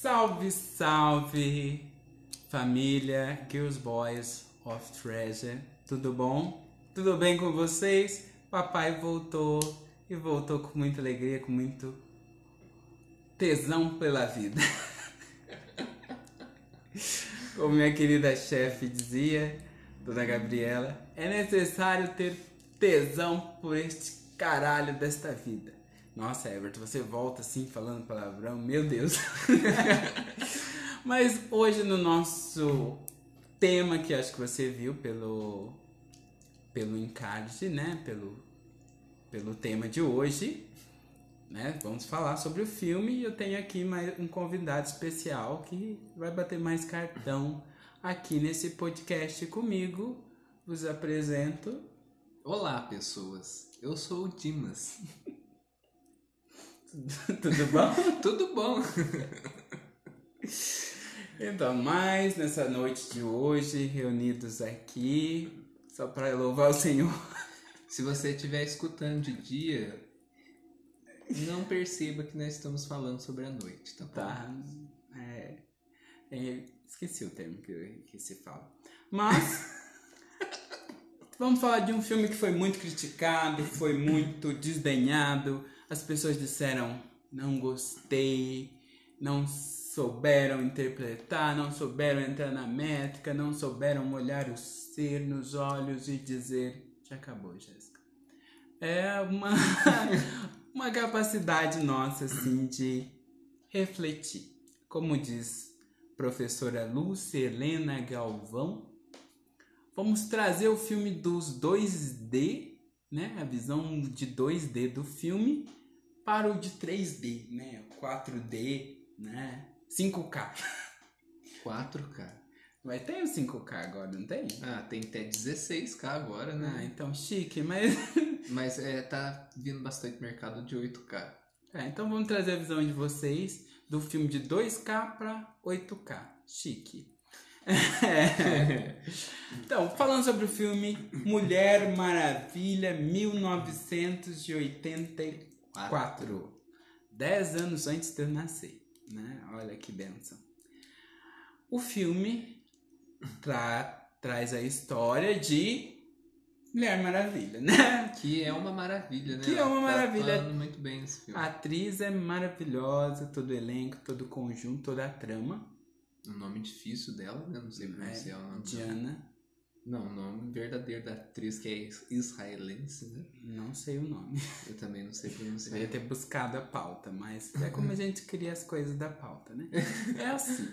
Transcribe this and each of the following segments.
Salve, salve, família Girls Boys of Treasure. Tudo bom? Tudo bem com vocês? Papai voltou e voltou com muita alegria, com muito tesão pela vida. Como minha querida chefe dizia, Dona Gabriela, é necessário ter tesão por este caralho desta vida. Nossa, Everton, você volta assim falando palavrão, meu Deus. Mas hoje no nosso tema que acho que você viu pelo pelo encarte, né, pelo pelo tema de hoje, né? Vamos falar sobre o filme e eu tenho aqui mais um convidado especial que vai bater mais cartão aqui nesse podcast comigo. Vos apresento. Olá, pessoas. Eu sou o Dimas. Tudo bom? Tudo bom? Então, mais nessa noite de hoje, reunidos aqui, só para louvar o Senhor. Se você estiver escutando de dia, não perceba que nós estamos falando sobre a noite, tá? Tá. É, é, esqueci o termo que, que se fala. Mas, vamos falar de um filme que foi muito criticado, foi muito desdenhado. As pessoas disseram, não gostei, não souberam interpretar, não souberam entrar na métrica, não souberam olhar o ser nos olhos e dizer: já acabou, Jéssica. É uma, uma capacidade nossa, assim, de refletir. Como diz professora Lúcia Helena Galvão, vamos trazer o filme dos 2D, né? A visão de 2D do filme para o de 3D, né? 4D, né? 5K. 4K. Mas tem o 5K agora, não tem? Ah, tem até 16K agora, Ah, né? então chique, mas. Mas é, tá vindo bastante mercado de 8K. É, então vamos trazer a visão de vocês do filme de 2K para 8K. Chique. É. Então, falando sobre o filme Mulher Maravilha 1984. Dez anos antes de eu nascer, né? Olha que benção. O filme tra traz a história de Mulher Maravilha, né? Que é uma maravilha, né? Que é uma tá maravilha. atuando muito bem nesse filme. A atriz é maravilhosa, todo o elenco, todo o conjunto, toda a trama. O nome difícil dela, né? Não sei pronunciar o É, nome. Diana, Não, o nome verdadeiro da atriz que é is- israelense, né? não sei o nome. Eu também não sei pronunciar. deveria ter buscado a pauta, mas é como a gente cria as coisas da pauta, né? É assim.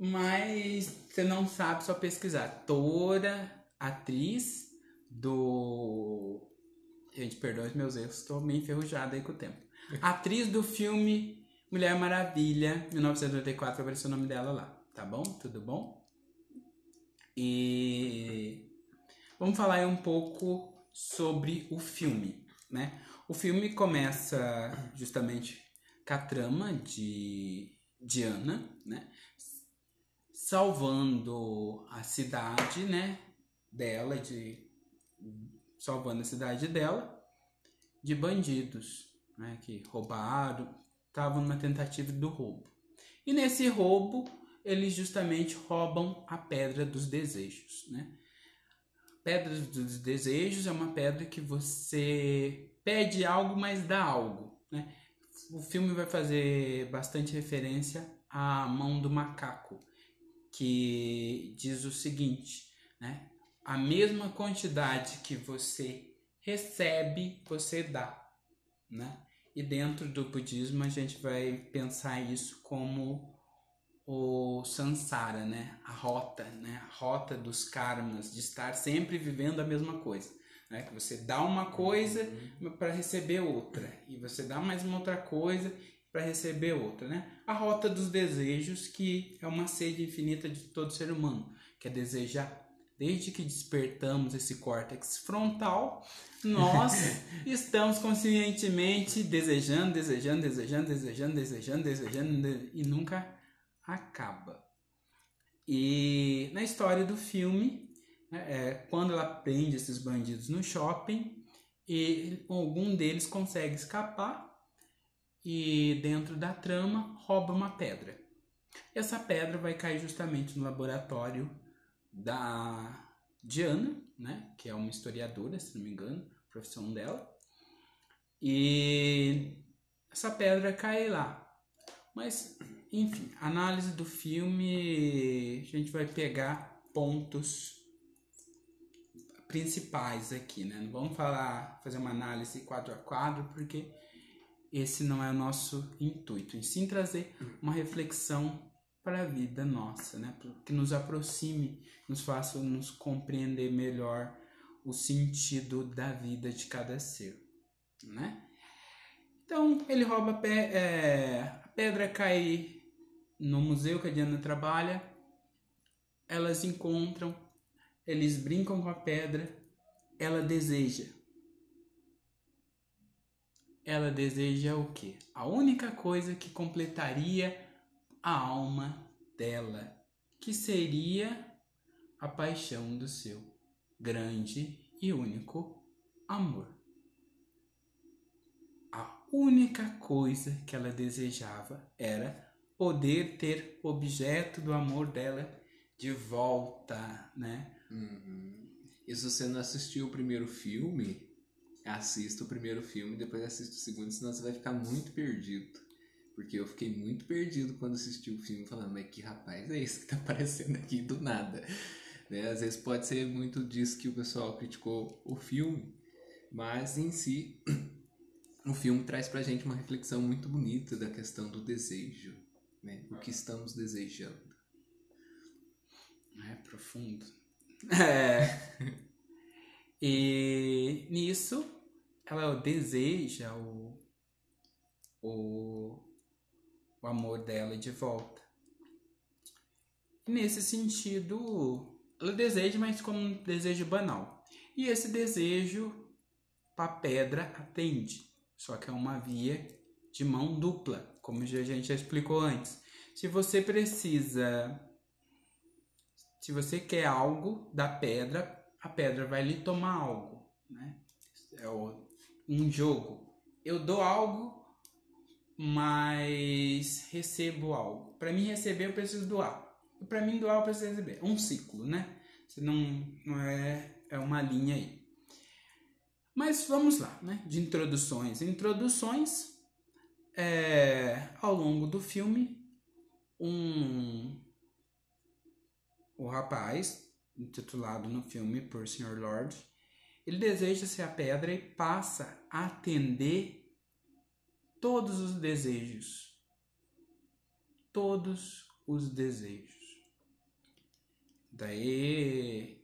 Mas você não sabe só pesquisar. Toda atriz do. Gente, perdoa os meus erros, estou meio enferrujada aí com o tempo. Atriz do filme Mulher Maravilha, 1984, apareceu o nome dela lá, tá bom? Tudo bom? E vamos falar um pouco sobre o filme, né? O filme começa justamente com a trama de Diana, né? Salvando a cidade, né? Dela, de salvando a cidade dela de bandidos, né? Que roubaram, estavam numa tentativa do roubo. E nesse roubo eles justamente roubam a pedra dos desejos, né? Pedra dos desejos é uma pedra que você pede algo, mas dá algo, né? O filme vai fazer bastante referência à mão do macaco, que diz o seguinte, né? A mesma quantidade que você recebe, você dá, né? E dentro do budismo a gente vai pensar isso como o samsara, né? A rota, né? A rota dos karmas, de estar sempre vivendo a mesma coisa. Né? Que você dá uma coisa para receber outra. E você dá mais uma outra coisa para receber outra, né? A rota dos desejos, que é uma sede infinita de todo ser humano, que é desejar. Desde que despertamos esse córtex frontal, nós estamos conscientemente desejando, desejando, desejando, desejando, desejando, desejando, e nunca acaba. E na história do filme, né, é, quando ela prende esses bandidos no shopping, e algum deles consegue escapar e dentro da trama rouba uma pedra. E essa pedra vai cair justamente no laboratório da Diana, né? Que é uma historiadora, se não me engano, profissão dela. E essa pedra cai lá. Mas, enfim, análise do filme, a gente vai pegar pontos principais aqui, né? Não vamos falar, fazer uma análise quadro a quadro, porque esse não é o nosso intuito. E sim trazer uma reflexão para a vida nossa, né? Que nos aproxime, nos faça nos compreender melhor o sentido da vida de cada ser, né? Então ele rouba pe é, pedra cai no museu que a Diana trabalha, elas encontram, eles brincam com a pedra, ela deseja. Ela deseja o quê? A única coisa que completaria a alma dela, que seria a paixão do seu grande e único amor. Única coisa que ela desejava era poder ter objeto do amor dela de volta, né? Uhum. E se você não assistiu o primeiro filme, assista o primeiro filme, depois assista o segundo, senão você vai ficar muito perdido. Porque eu fiquei muito perdido quando assisti o filme, falando, mas que rapaz é esse que tá aparecendo aqui do nada? Né? Às vezes pode ser muito disso que o pessoal criticou o filme, mas em si, o filme traz pra gente uma reflexão muito bonita da questão do desejo, né? O que estamos desejando. É profundo. É. e nisso, ela deseja o, o o amor dela de volta. E nesse sentido, ela deseja, mas como um desejo banal. E esse desejo, a pedra atende, só que é uma via de mão dupla, como a gente já explicou antes. Se você precisa, se você quer algo da pedra, a pedra vai lhe tomar algo, né? É um jogo. Eu dou algo, mas recebo algo. Para mim receber eu preciso doar. E para mim doar eu preciso receber. Um ciclo, né? Não, não é é uma linha aí. Mas vamos lá, né? De introduções. Introduções é, ao longo do filme, um o rapaz intitulado no filme por Sr. Lord, ele deseja ser a pedra e passa a atender todos os desejos. Todos os desejos. Daí,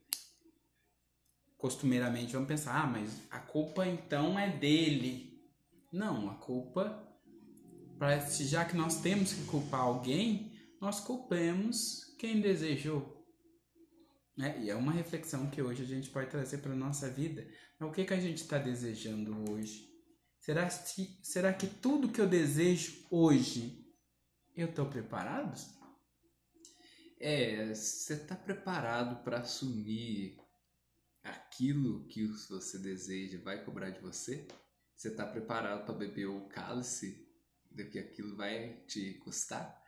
costumeiramente vamos pensar, ah, mas a culpa então é dele. Não, a culpa, já que nós temos que culpar alguém, nós culpemos quem desejou. É, e é uma reflexão que hoje a gente pode trazer para a nossa vida. O que, que a gente está desejando hoje? Será, que, será que tudo que eu desejo hoje eu estou preparado? É, você está preparado para assumir aquilo que você deseja vai cobrar de você? Você está preparado para beber o cálice do que aquilo vai te custar?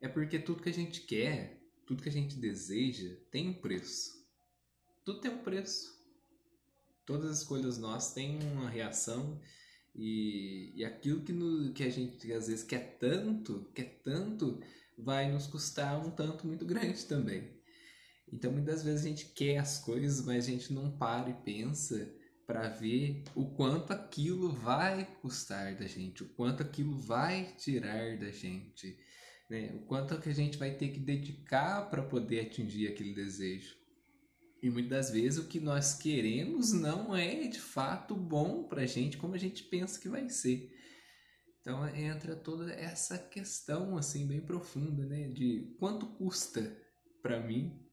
É porque tudo que a gente quer, tudo que a gente deseja, tem um preço. Tudo tem um preço. Todas as escolhas nossas têm uma reação e, e aquilo que, no, que a gente às vezes quer tanto, quer tanto, vai nos custar um tanto muito grande também. Então muitas vezes a gente quer as coisas, mas a gente não para e pensa para ver o quanto aquilo vai custar da gente, o quanto aquilo vai tirar da gente, né? o quanto que a gente vai ter que dedicar para poder atingir aquele desejo. E muitas vezes o que nós queremos não é de fato bom para a gente como a gente pensa que vai ser. Então entra toda essa questão assim bem profunda, né, de quanto custa para mim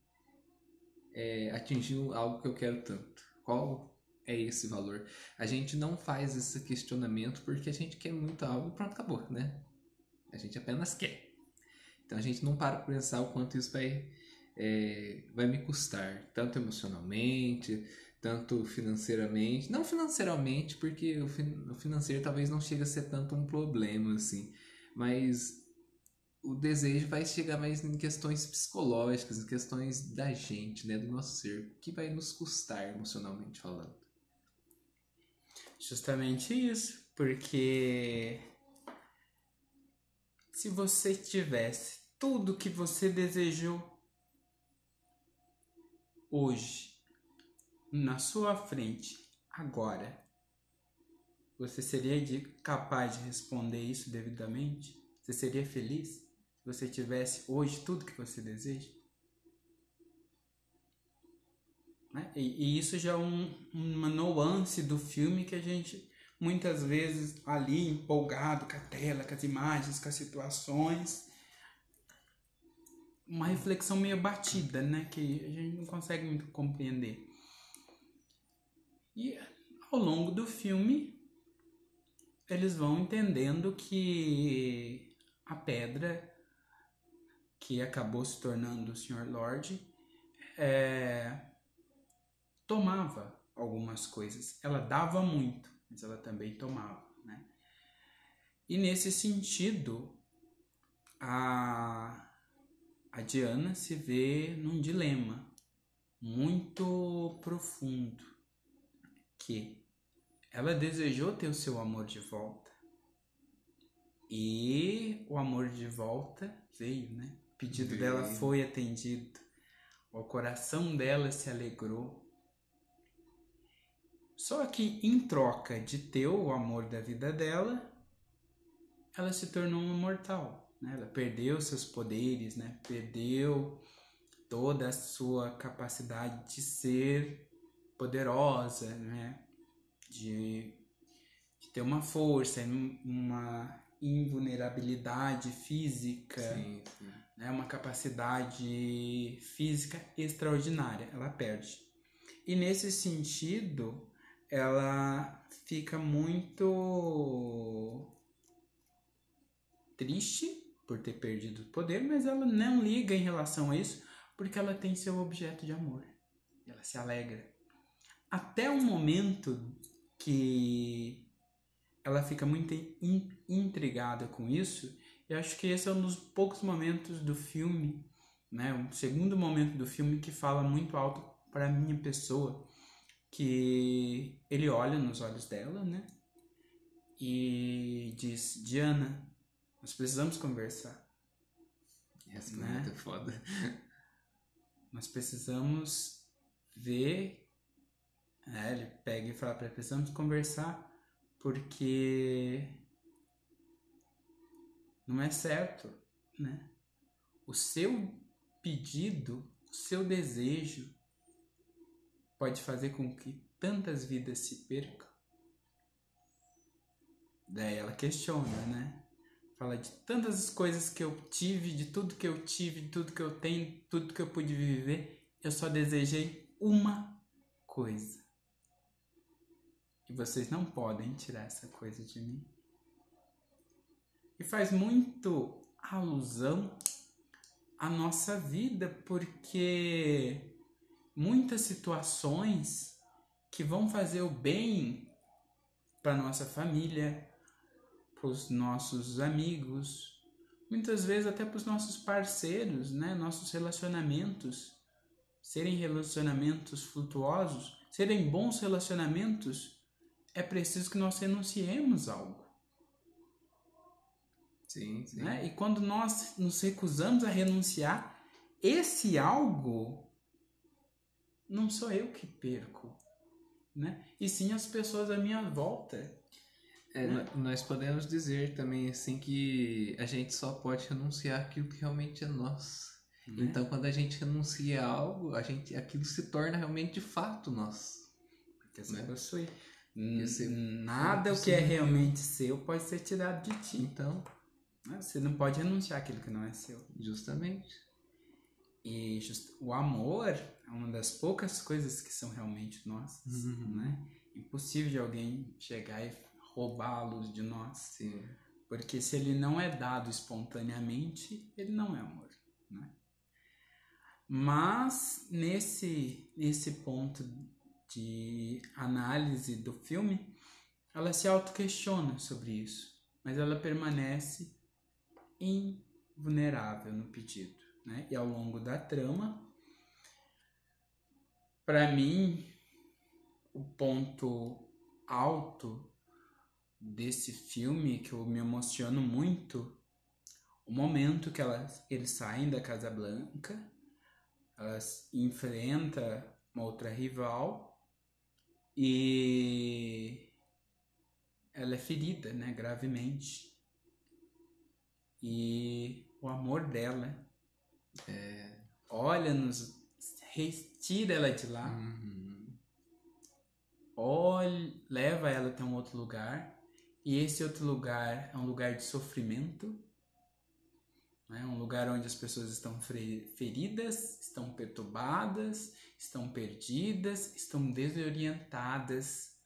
é, atingir algo que eu quero tanto. Qual é esse valor? A gente não faz esse questionamento porque a gente quer muito algo e pronto, acabou, né? A gente apenas quer. Então a gente não para para pensar o quanto isso vai é, vai me custar, tanto emocionalmente, tanto financeiramente. Não financeiramente, porque o, o financeiro talvez não chegue a ser tanto um problema, assim, mas o desejo vai chegar mais em questões psicológicas, em questões da gente, né, do nosso ser, que vai nos custar emocionalmente falando. Justamente isso, porque se você tivesse tudo que você desejou hoje na sua frente, agora, você seria capaz de responder isso devidamente? Você seria feliz você tivesse hoje tudo que você deseja? Né? E, e, isso já é um, uma nuance do filme que a gente muitas vezes ali empolgado com a tela, com as imagens, com as situações, uma reflexão meio batida, né, que a gente não consegue muito compreender. E ao longo do filme eles vão entendendo que a pedra que acabou se tornando o Sr. Lorde é, tomava algumas coisas. Ela dava muito, mas ela também tomava, né? E nesse sentido, a, a Diana se vê num dilema muito profundo, que ela desejou ter o seu amor de volta. E o amor de volta veio, né? O pedido dela foi atendido. O coração dela se alegrou. Só que em troca de ter o amor da vida dela, ela se tornou uma mortal. Né? Ela perdeu seus poderes, né? perdeu toda a sua capacidade de ser poderosa, né? de, de ter uma força, uma invulnerabilidade física, sim, sim. Né? uma capacidade física extraordinária. Ela perde. E nesse sentido, ela fica muito triste por ter perdido o poder, mas ela não liga em relação a isso porque ela tem seu objeto de amor. Ela se alegra. Até o momento que ela fica muito in intrigada com isso, eu acho que esse é um dos poucos momentos do filme, né, o segundo momento do filme que fala muito alto para minha pessoa, que ele olha nos olhos dela, né? E diz: Diana, nós precisamos conversar. Essa né? é muito foda. Nós precisamos ver. É, ele pega e fala precisamos conversar porque não é certo, né? O seu pedido, o seu desejo pode fazer com que tantas vidas se percam? Daí ela questiona, né? Fala de tantas coisas que eu tive, de tudo que eu tive, de tudo que eu tenho, tudo que eu pude viver, eu só desejei uma coisa. E vocês não podem tirar essa coisa de mim. E faz muito alusão à nossa vida, porque muitas situações que vão fazer o bem para nossa família, para os nossos amigos, muitas vezes até para os nossos parceiros, né? Nossos relacionamentos serem relacionamentos flutuosos, serem bons relacionamentos, é preciso que nós renunciemos algo. Sim, sim. Né? E quando nós nos recusamos a renunciar, esse algo não sou eu que perco, né? E sim as pessoas à minha volta. É, né? Nós podemos dizer também assim que a gente só pode renunciar aquilo que realmente é nosso. Né? Então, quando a gente renuncia a algo, a gente, aquilo se torna realmente de fato nosso. Porque você né? possui. Nada o que é realmente seu pode ser tirado de ti. Então? Você não pode renunciar aquilo que não é seu. Justamente. E just, o amor é uma das poucas coisas que são realmente nossas, uhum. né? Impossível de alguém chegar e roubá-los de nós. Sim. Porque se ele não é dado espontaneamente, ele não é amor, né? Mas nesse nesse ponto de análise do filme, ela se auto-questiona sobre isso, mas ela permanece vulnerável no pedido, né? E ao longo da trama, para mim, o ponto alto desse filme que eu me emociono muito, o momento que elas, eles saem da Casa Blanca, elas enfrentam uma outra rival e ela é ferida, né, gravemente. E o amor dela É. olha nos retira ela de lá, Uhum. olha, leva ela até um outro lugar, e esse outro lugar é um lugar de sofrimento, né? um lugar onde as pessoas estão feridas, estão perturbadas, estão perdidas, estão desorientadas,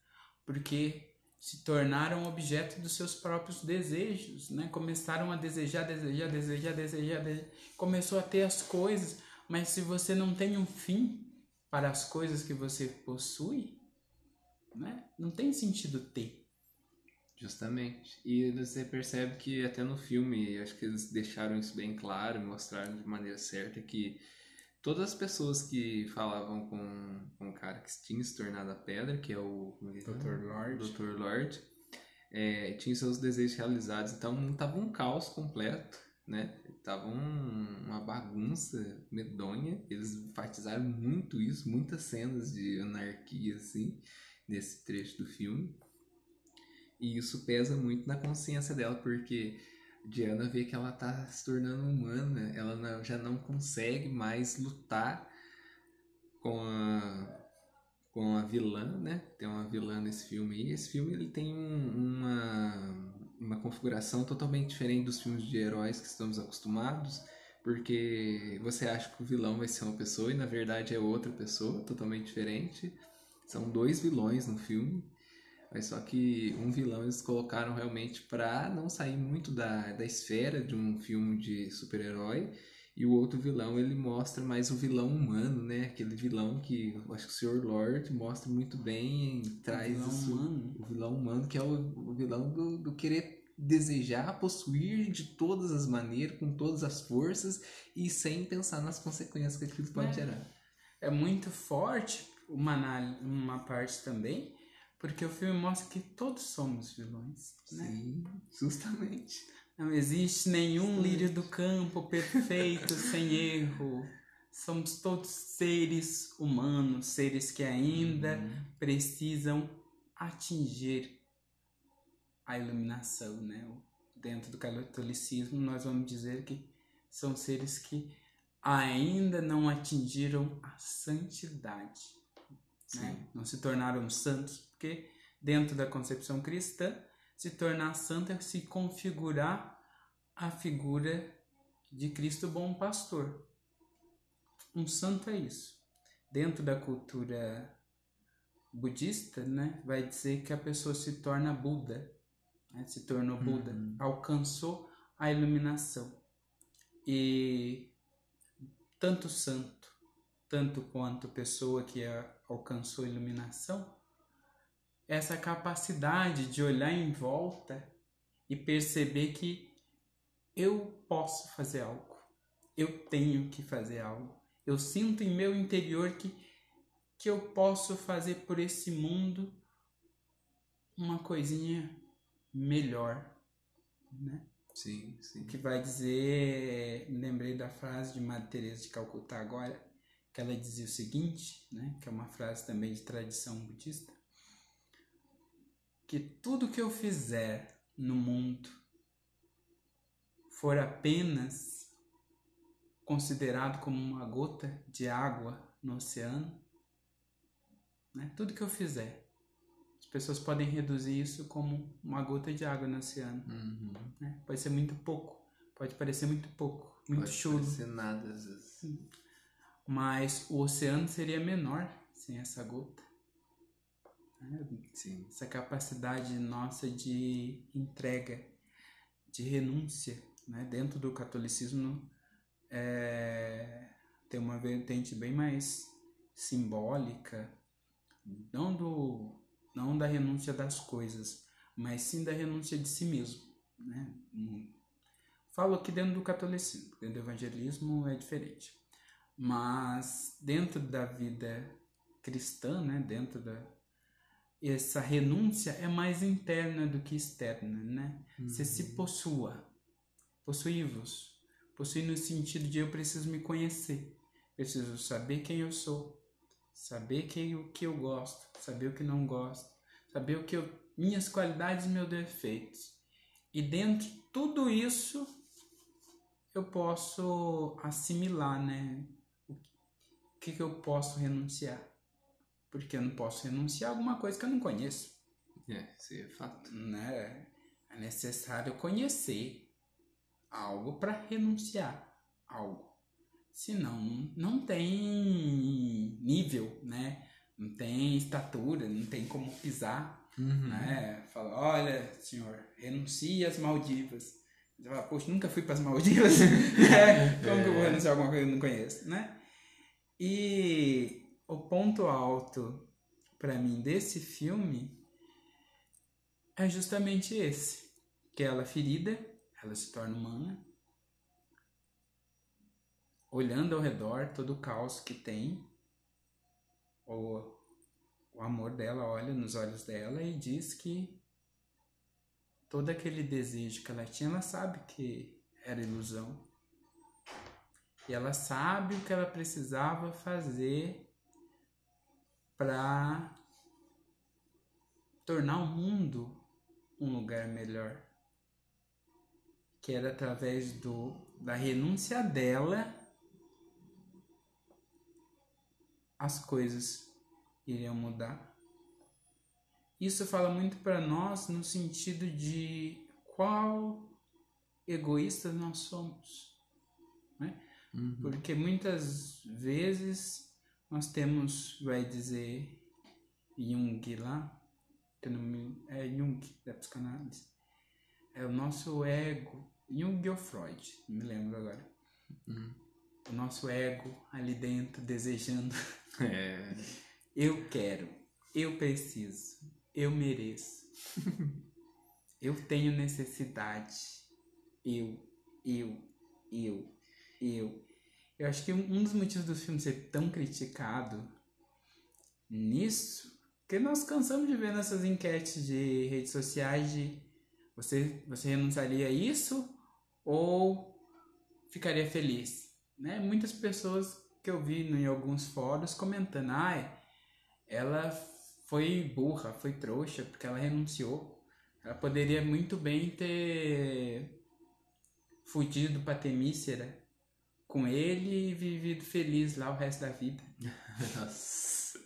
porque se tornaram objeto dos seus próprios desejos, né? Começaram a desejar, desejar, desejar, desejar, desejar. começou a ter as coisas, mas se você não tem um fim para as coisas que você possui, né? Não tem sentido ter. Justamente. E você percebe que até no filme, acho que eles deixaram isso bem claro, mostraram de maneira certa que todas as pessoas que falavam com, com o cara que tinha se tornado a pedra, que é o? Dr. Lord. Dr. Lord, é, tinha seus desejos realizados. Então tava um caos completo, né? Tava um- uma bagunça medonha. Eles enfatizaram muito isso, muitas cenas de anarquia, assim, nesse trecho do filme. E isso pesa muito na consciência dela, porque Diana vê que ela tá se tornando humana, ela não- já não consegue mais lutar com a com a vilã, né? Tem uma vilã nesse filme aí. Esse filme ele tem um- uma uma configuração totalmente diferente dos filmes de heróis que estamos acostumados, porque você acha que o vilão vai ser uma pessoa e na verdade é outra pessoa, totalmente diferente. São dois vilões no filme. Mas só que um vilão eles colocaram realmente pra não sair muito da, da esfera de um filme de super-herói. E o outro vilão ele mostra mais o vilão humano, né? Aquele vilão que acho que o Sr. Lord mostra muito bem, traz vilão isso- humano. o vilão humano, que é o, o vilão do, do querer desejar, possuir de todas as maneiras, com todas as forças e sem pensar nas consequências que aquilo pode É. gerar. É muito forte uma, uma parte também, porque o filme mostra que todos somos vilões, né? Sim, justamente. Não existe nenhum líder do campo perfeito, sem erro. Somos todos seres humanos, seres que ainda Uhum. precisam atingir a iluminação, né? Dentro do catolicismo, nós vamos dizer que são seres que ainda não atingiram a santidade, né? Não se tornaram santos, porque dentro da concepção cristã, se tornar santo é se configurar a figura de Cristo bom pastor. Um santo é isso. Dentro da cultura budista, né, vai dizer que a pessoa se torna Buda, né, se tornou Buda, Uhum. alcançou a iluminação. E tanto santo, tanto quanto pessoa que alcançou a iluminação, essa capacidade de olhar em volta e perceber que eu posso fazer algo, eu tenho que fazer algo, eu sinto em meu interior que, que eu posso fazer por esse mundo uma coisinha melhor, né? Sim, sim. Que vai dizer, lembrei da frase de Madre Teresa de Calcutá agora, que ela dizia o seguinte, né, que é uma frase também de tradição budista, que tudo que eu fizer no mundo for apenas considerado como uma gota de água no oceano, né, tudo que eu fizer, as pessoas podem reduzir isso como uma gota de água no oceano Uhum. né? Pode ser muito pouco, pode parecer muito pouco, muito Pode chulo, parecer nada às vezes. mas o oceano seria menor sem essa gota. Né? Sim. Essa capacidade nossa de entrega, de renúncia, né? Dentro do catolicismo é, tem uma vertente bem mais simbólica, não do não da renúncia das coisas, mas sim da renúncia de si mesmo, né? Falo aqui dentro do catolicismo, dentro do evangelismo é diferente. Mas dentro da vida cristã, né, dentro da essa renúncia é mais interna do que externa, né? Uhum. Você se possua, possuí-vos, possui no sentido de eu preciso me conhecer, preciso saber quem eu sou, saber quem, o que eu gosto, saber o que não gosto, saber o que eu, minhas qualidades e meus defeitos. E dentro de tudo isso eu posso assimilar, né? O que, que eu posso renunciar? Porque eu não posso renunciar a alguma coisa que eu não conheço. É, isso é fato. Né? É necessário conhecer algo para renunciar a algo. Senão, não tem nível, né? Não tem estatura, não tem como pisar, uhum. né? Fala, olha, senhor, renuncie às Maldivas. Você fala, poxa, nunca fui para as Maldivas. é, como que eu vou renunciar a alguma coisa que eu não conheço, né? E o ponto alto para mim desse filme é justamente esse, que ela ferida, ela se torna humana, olhando ao redor todo o caos que tem, o, o amor dela olha nos olhos dela e diz que todo aquele desejo que ela tinha, ela sabe que era ilusão. E ela sabe o que ela precisava fazer para tornar o mundo um lugar melhor. Que era através do, da renúncia dela as coisas iriam mudar. Isso fala muito para nós no sentido de qual egoístas nós somos. Né? Uhum. Porque muitas vezes nós temos, vai dizer, Jung lá, é Jung da psicanálise, é o nosso ego, Jung ou Freud, não me lembro agora. Hum. O nosso ego ali dentro desejando. É. eu quero, eu preciso, eu mereço, eu tenho necessidade, eu, eu, eu, eu. Eu acho que um dos motivos do filme ser tão criticado nisso, que nós cansamos de ver nessas enquetes de redes sociais de você, você renunciaria a isso ou ficaria feliz? Né? Muitas pessoas que eu vi em alguns fóruns comentando, ah, ela foi burra, foi trouxa, porque ela renunciou. Ela poderia muito bem ter fugido para Temícera com ele e vivido feliz lá o resto da vida. Nossa.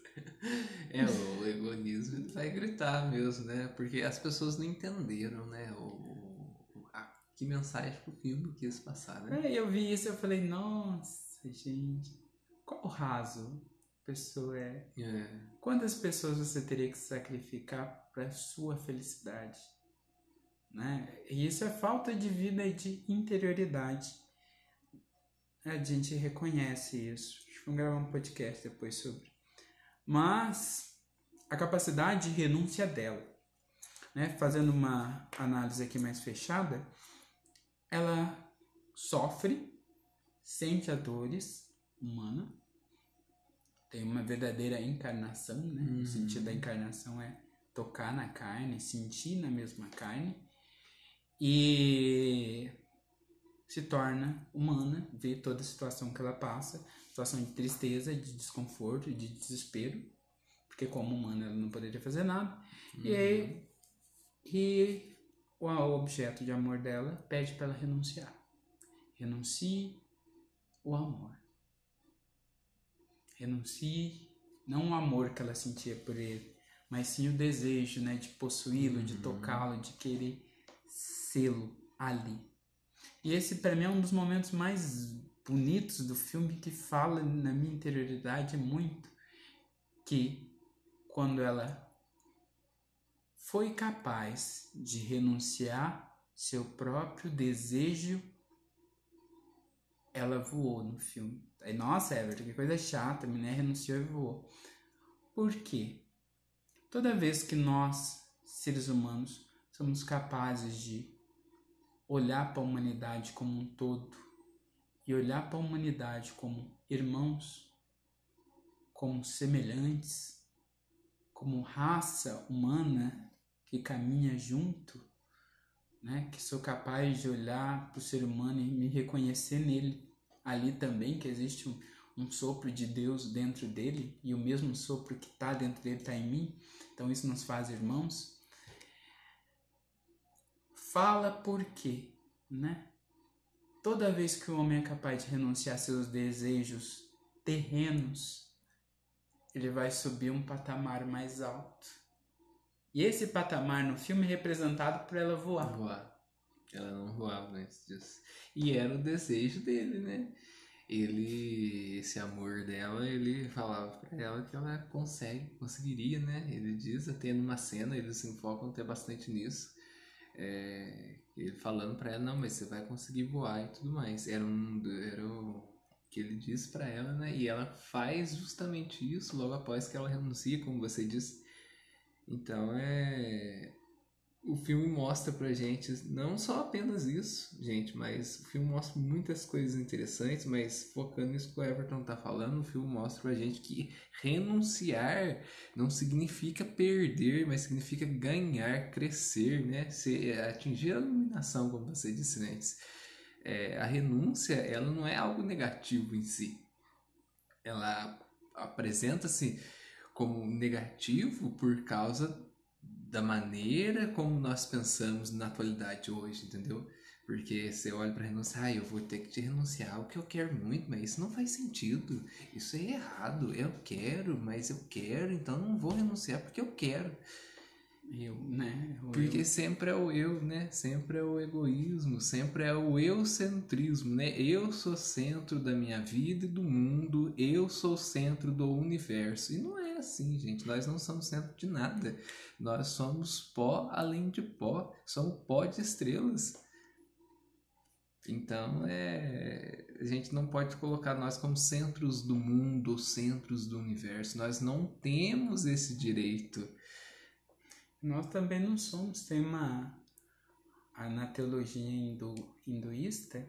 É, o egoísmo vai gritar mesmo, né? Porque as pessoas não entenderam, né? O, a, que mensagem que o filme quis passar, né? É, eu vi isso e eu falei, nossa, gente, qual raso pessoa é? é? Quantas pessoas você teria que sacrificar para sua felicidade? Né? E isso é falta de vida e de interioridade. A gente reconhece isso. Vamos gravar um podcast depois sobre. Mas a capacidade de renúncia dela, né? fazendo uma análise aqui mais fechada, ela sofre, sente as dores humana, tem uma verdadeira encarnação, né? Uhum. O sentido da encarnação é tocar na carne, sentir na mesma carne. E se torna humana, vê toda a situação que ela passa, situação de tristeza, de desconforto, de desespero, porque como humana ela não poderia fazer nada. Uhum. E aí e o objeto de amor dela pede para ela renunciar. Renuncie o amor. Renuncie não o amor que ela sentia por ele, mas sim o desejo, né, de possuí-lo, uhum. de tocá-lo, de querer sê-lo ali. E esse para mim é um dos momentos mais bonitos do filme que fala na minha interioridade muito que quando ela foi capaz de renunciar seu próprio desejo, ela voou no filme. Aí, nossa, Everton, que coisa chata, a mulher renunciou e voou. Por quê? Toda vez que nós, seres humanos, somos capazes de olhar para a humanidade como um todo e olhar para a humanidade como irmãos, como semelhantes, como raça humana que caminha junto, né? Que sou capaz de olhar para o ser humano e me reconhecer nele, ali também que existe um, um sopro de Deus dentro dele e o mesmo sopro que está dentro dele está em mim. Então isso nos faz irmãos. Fala por quê, né? Toda vez que o homem é capaz de renunciar seus desejos terrenos, ele vai subir um patamar mais alto. E esse patamar no filme é representado por ela voar. Voar. Ela não voava antes disso. E era o desejo dele, né? Ele, esse amor dela, ele falava para ela que ela consegue, conseguiria, né? Ele diz até numa cena, eles se enfocam até bastante nisso. É, ele falando para ela, não, mas você vai conseguir voar e tudo mais. Era um, era o que ele diz para ela, né? E ela faz justamente isso logo após que ela renuncia, como você disse. Então é o filme mostra pra gente não só apenas isso, gente, mas o filme mostra muitas coisas interessantes, mas focando nisso que o Everton tá falando, o filme mostra pra gente que renunciar não significa perder, mas significa ganhar, crescer, né? Se, atingir a iluminação, como você disse antes. É, a renúncia, ela não é algo negativo em si. Ela apresenta-se como negativo por causa da maneira como nós pensamos na atualidade hoje, entendeu? Porque você olha para renunciar, ah, eu vou ter que te renunciar o que eu quero muito, mas isso não faz sentido. Isso é errado. Eu quero, mas eu quero, então não vou renunciar porque eu quero. Eu, né? O porque eu. sempre é o eu, né? Sempre é o egoísmo, sempre é o eucentrismo, né? Eu sou centro da minha vida e do mundo, eu sou centro do universo. E não é assim, gente. Nós não somos centro de nada. Nós somos pó além de pó, somos pó de estrelas. Então, é, a gente não pode colocar nós como centros do mundo, centros do universo. Nós não temos esse direito. Nós também não somos. Tem uma. Na teologia hindu, hinduísta,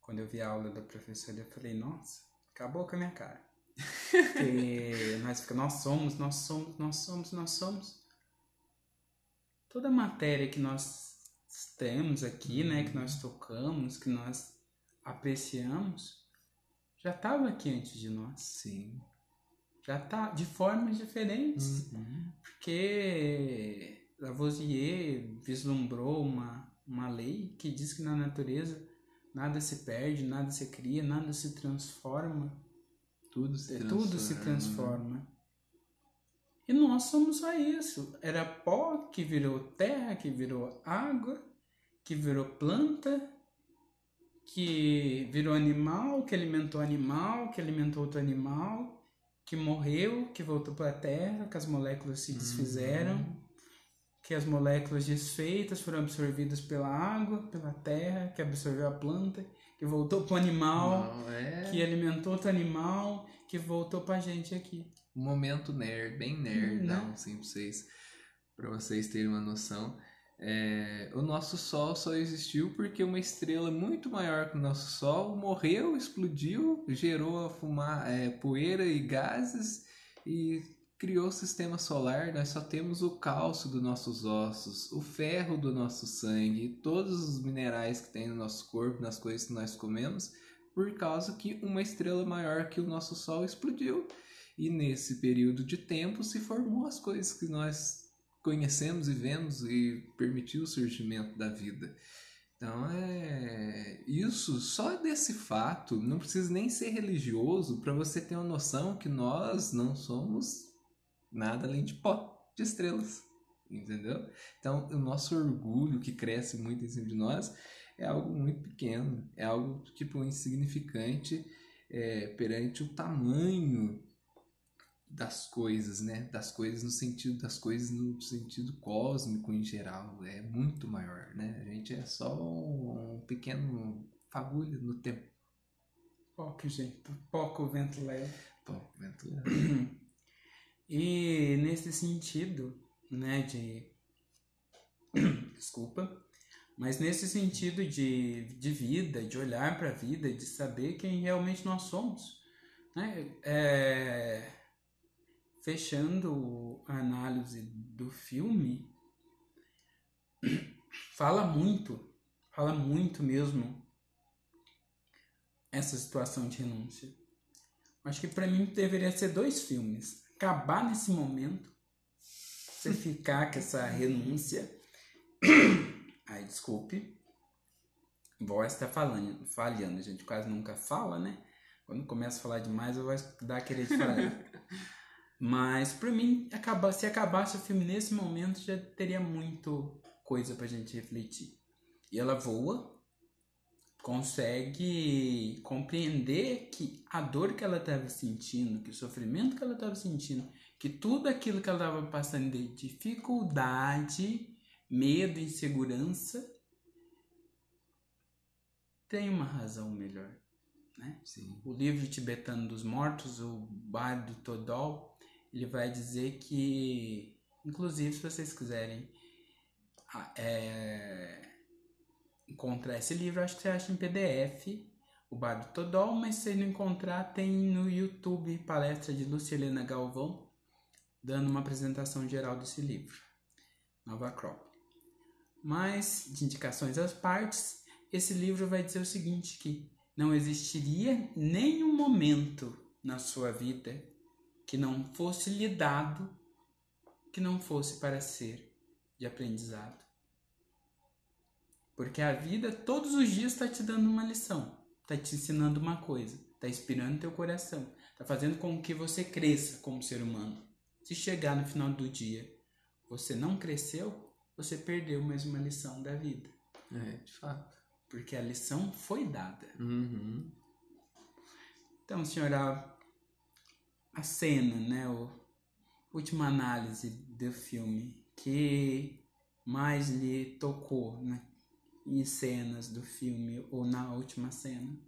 quando eu vi a aula da professora, eu falei: nossa, acabou com a minha cara. Porque nós, nós somos, nós somos, nós somos, nós somos. Toda a matéria que nós temos aqui, né, que nós tocamos, que nós apreciamos, já estava aqui antes de nós. Sim. Já tá de formas diferentes. Uhum. Porque Lavoisier vislumbrou uma, uma lei que diz que na natureza nada se perde, nada se cria, nada se transforma. Tudo se é, transforma. Tudo se transforma. E nós somos só isso. Era pó que virou terra, que virou água, que virou planta, que virou animal, que alimentou animal, que alimentou outro animal, que morreu, que voltou para a terra, que as moléculas se desfizeram, uhum. que as moléculas desfeitas foram absorvidas pela água, pela terra, que absorveu a planta, que voltou para o animal, Não, é... que alimentou outro animal, que voltou para a gente aqui um momento nerd, bem nerd, não, assim, pra vocês, pra vocês terem uma noção. É, o nosso Sol só existiu porque uma estrela muito maior que o nosso Sol morreu, explodiu, gerou fumar, é, poeira e gases e criou o sistema solar. Nós só temos o cálcio dos nossos ossos, o ferro do nosso sangue, todos os minerais que tem no nosso corpo, nas coisas que nós comemos, por causa que uma estrela maior que o nosso Sol explodiu e nesse período de tempo se formou as coisas que nós conhecemos e vemos e permitiu o surgimento da vida. Então é isso, só desse fato, não precisa nem ser religioso para você ter uma noção que nós não somos nada além de pó, de estrelas, entendeu? Então o nosso orgulho que cresce muito em cima de nós é algo muito pequeno, é algo tipo insignificante é, perante o tamanho das coisas, né? Das coisas no sentido das coisas no sentido cósmico em geral, é muito maior, né? A gente é só um pequeno fagulho no tempo. Pouco, gente. Pouco vento leve. Pouco vento leve. e nesse sentido, né, de... Desculpa. mas nesse sentido de, de vida, de olhar para a vida, de saber quem realmente nós somos. Né? É, fechando a análise do filme, fala muito, fala muito mesmo essa situação de renúncia. Acho que para mim deveria ser dois filmes. Acabar nesse momento, você ficar com essa renúncia. Ai, desculpe. Voz está falando, falhando, a gente quase nunca fala, né? Quando começa a falar demais, eu vou dar aquele de falar. Mas para mim, acabar, se acabasse o filme nesse momento, já teria muito coisa pra gente refletir. E ela voa, consegue compreender que a dor que ela estava sentindo, que o sofrimento que ela estava sentindo, que tudo aquilo que ela estava passando de dificuldade, medo, insegurança, tem uma razão melhor. Né? O livro tibetano dos mortos, o Bardo Todol, ele vai dizer que, inclusive, se vocês quiserem é, encontrar esse livro, acho que você acha em PDF, o Bar do Todol, mas se não encontrar, tem no YouTube palestra de Lucilena Galvão, dando uma apresentação geral desse livro, Nova Crop. Mas, de indicações às partes, esse livro vai dizer o seguinte, que não existiria nenhum momento na sua vida que não fosse lhe dado, que não fosse para ser de aprendizado. Porque a vida todos os dias está te dando uma lição, está te ensinando uma coisa, está inspirando teu coração, está fazendo com que você cresça como ser humano. Se chegar no final do dia você não cresceu, você perdeu mais uma lição da vida. É, de fato. Porque a lição foi dada. Uhum. Então, senhora, a cena, né, o última análise do filme que mais lhe tocou, né, em cenas do filme ou na última cena?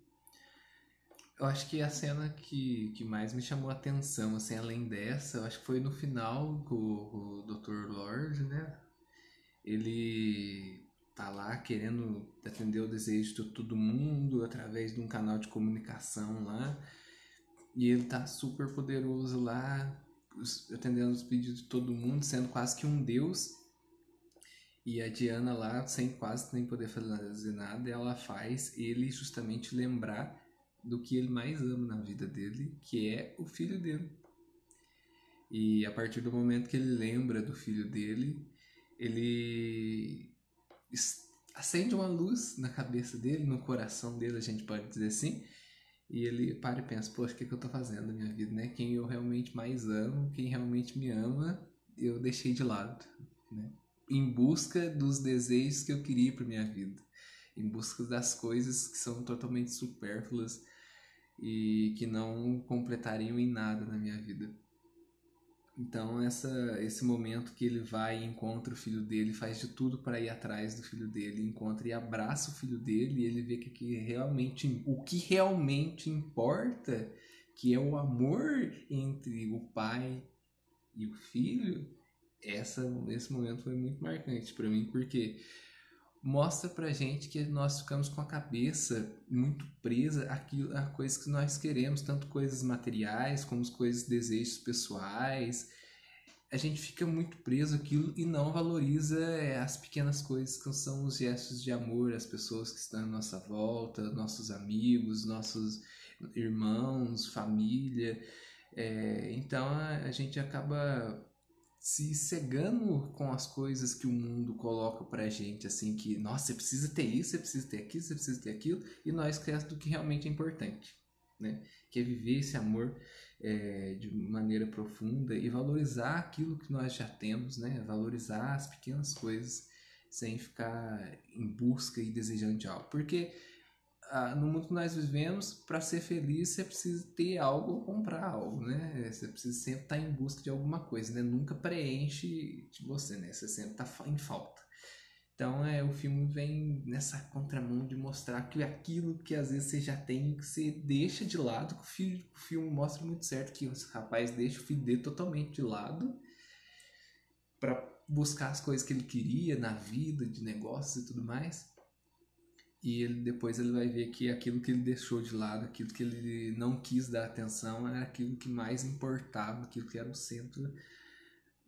Eu acho que a cena que, que mais me chamou a atenção, assim, além dessa, eu acho que foi no final com o, o Dr. Lord, né? Ele tá lá querendo atender o desejo de todo mundo através de um canal de comunicação lá. E ele tá super poderoso lá, atendendo os pedidos de todo mundo, sendo quase que um deus. E a Diana lá, sem quase nem poder fazer nada, ela faz ele justamente lembrar do que ele mais ama na vida dele, que é o filho dele. E a partir do momento que ele lembra do filho dele, ele acende uma luz na cabeça dele, no coração dele, a gente pode dizer assim, e ele para e pensa, poxa, o que, que eu tô fazendo na minha vida, né? Quem eu realmente mais amo, quem realmente me ama, eu deixei de lado, né? em busca dos desejos que eu queria para minha vida, em busca das coisas que são totalmente supérfluas e que não completariam em nada na minha vida. Então essa, esse momento que ele vai e encontra o filho dele, faz de tudo para ir atrás do filho dele, encontra e abraça o filho dele, e ele vê que, que realmente o que realmente importa, que é o amor entre o pai e o filho, essa, esse momento foi muito marcante para mim, porque mostra pra gente que nós ficamos com a cabeça muito presa àquilo, a coisas que nós queremos, tanto coisas materiais como as coisas desejos pessoais. A gente fica muito preso àquilo e não valoriza é, as pequenas coisas que são os gestos de amor, as pessoas que estão à nossa volta, nossos amigos, nossos irmãos, família. É, então a gente acaba se cegando com as coisas que o mundo coloca pra gente, assim, que, nossa, você precisa ter isso, você precisa ter aquilo, você precisa ter aquilo, e nós esquecemos do que realmente é importante, né? Que é viver esse amor é, de maneira profunda e valorizar aquilo que nós já temos, né? Valorizar as pequenas coisas sem ficar em busca e desejando de algo. Porque no mundo que nós vivemos, para ser feliz, você precisa ter algo ou comprar algo, né? Você precisa sempre estar tá em busca de alguma coisa, né? Nunca preenche de você, né? Você sempre está em falta. Então, é, o filme vem nessa contramão de mostrar que aquilo que às vezes você já tem, que você deixa de lado, que o, o filme mostra muito certo que esse rapaz deixa o filho dele totalmente de lado para buscar as coisas que ele queria na vida, de negócios e tudo mais e ele, depois ele vai ver que aquilo que ele deixou de lado, aquilo que ele não quis dar atenção, era aquilo que mais importava, aquilo que era o centro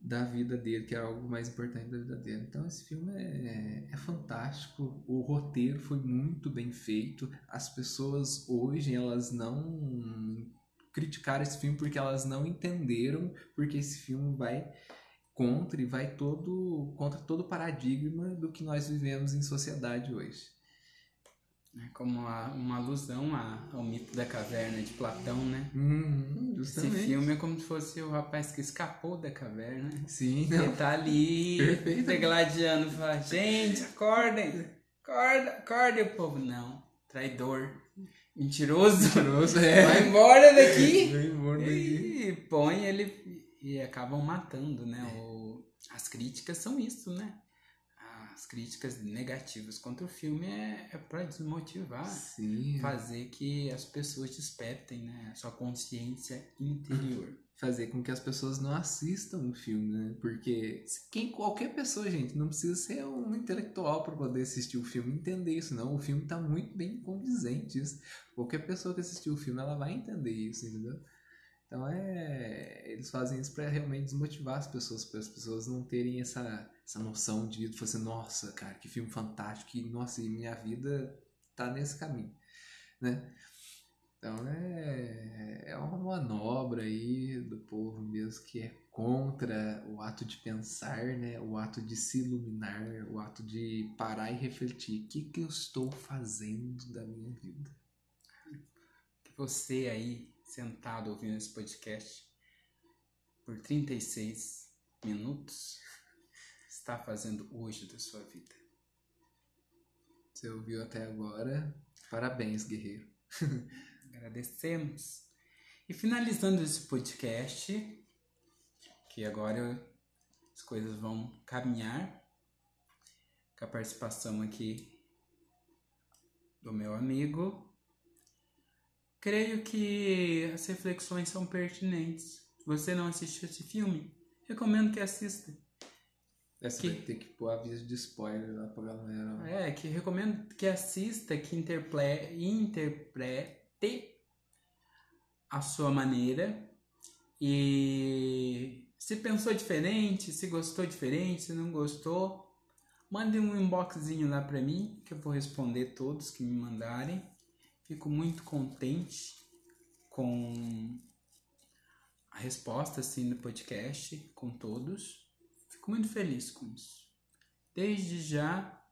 da vida dele, que era algo mais importante da vida dele. Então esse filme é, é fantástico, o roteiro foi muito bem feito, as pessoas hoje elas não criticaram esse filme porque elas não entenderam porque esse filme vai contra e vai todo contra todo o paradigma do que nós vivemos em sociedade hoje. É como uma, uma alusão ao mito da caverna de Platão, né? Uhum, Esse filme é como se fosse o rapaz que escapou da caverna. Sim, não. Ele tá ali, degladiando, fala, gente, acordem, acorda, acorda, e o povo, não, traidor, mentiroso, mentiroso é. vai embora daqui, vai embora daqui. e põe ele, e acabam matando, né, o, as críticas são isso, né, as críticas negativas contra o filme é, é para desmotivar, Sim. fazer que as pessoas despertem né, a sua consciência interior. Fazer com que as pessoas não assistam o filme, né? Porque quem, qualquer pessoa, gente, não precisa ser um intelectual para poder assistir o filme e entender isso, não. O filme está muito bem condizente. Isso. Qualquer pessoa que assistir o filme, ela vai entender isso, entendeu? Então é. Eles fazem isso para realmente desmotivar as pessoas, para as pessoas não terem essa, essa noção de vida, assim, nossa, cara, que filme fantástico, que, nossa, minha vida tá nesse caminho, né? Então é, é uma manobra aí do povo mesmo que é contra o ato de pensar, né? O ato de se iluminar, o ato de parar e refletir. O que, que eu estou fazendo da minha vida? Você aí sentado ouvindo esse podcast por 36 minutos está fazendo hoje da sua vida. Você ouviu até agora? Parabéns, guerreiro. Agradecemos. E finalizando esse podcast, que agora as coisas vão caminhar com a participação aqui do meu amigo creio que as reflexões são pertinentes. Você não assistiu esse filme, recomendo que assista. Essa que... vai ter que pôr aviso de spoiler lá pra galera. É, que recomendo que assista, que interple... interprete a sua maneira. E se pensou diferente, se gostou diferente, se não gostou, mande um inboxzinho lá pra mim, que eu vou responder todos que me mandarem. Fico muito contente com a resposta assim do podcast, com todos. Fico muito feliz com isso. Desde já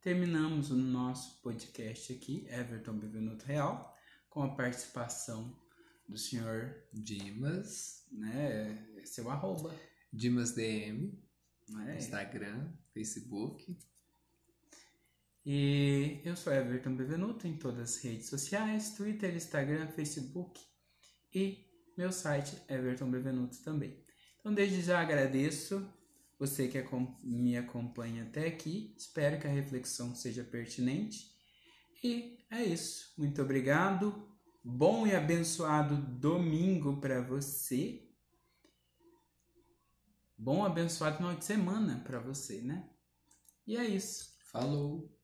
terminamos o nosso podcast aqui, Everton Bevenuto Real, com a participação do senhor Dimas, né? É seu arroba. Dimas DM, né? Instagram, Facebook. E eu sou Everton Bevenuto em todas as redes sociais, Twitter, Instagram, Facebook e meu site Everton Bevenuto também. Então desde já agradeço você que me acompanha até aqui. Espero que a reflexão seja pertinente. E é isso. Muito obrigado. Bom e abençoado domingo para você. Bom abençoado final de semana para você, né? E é isso. Falou.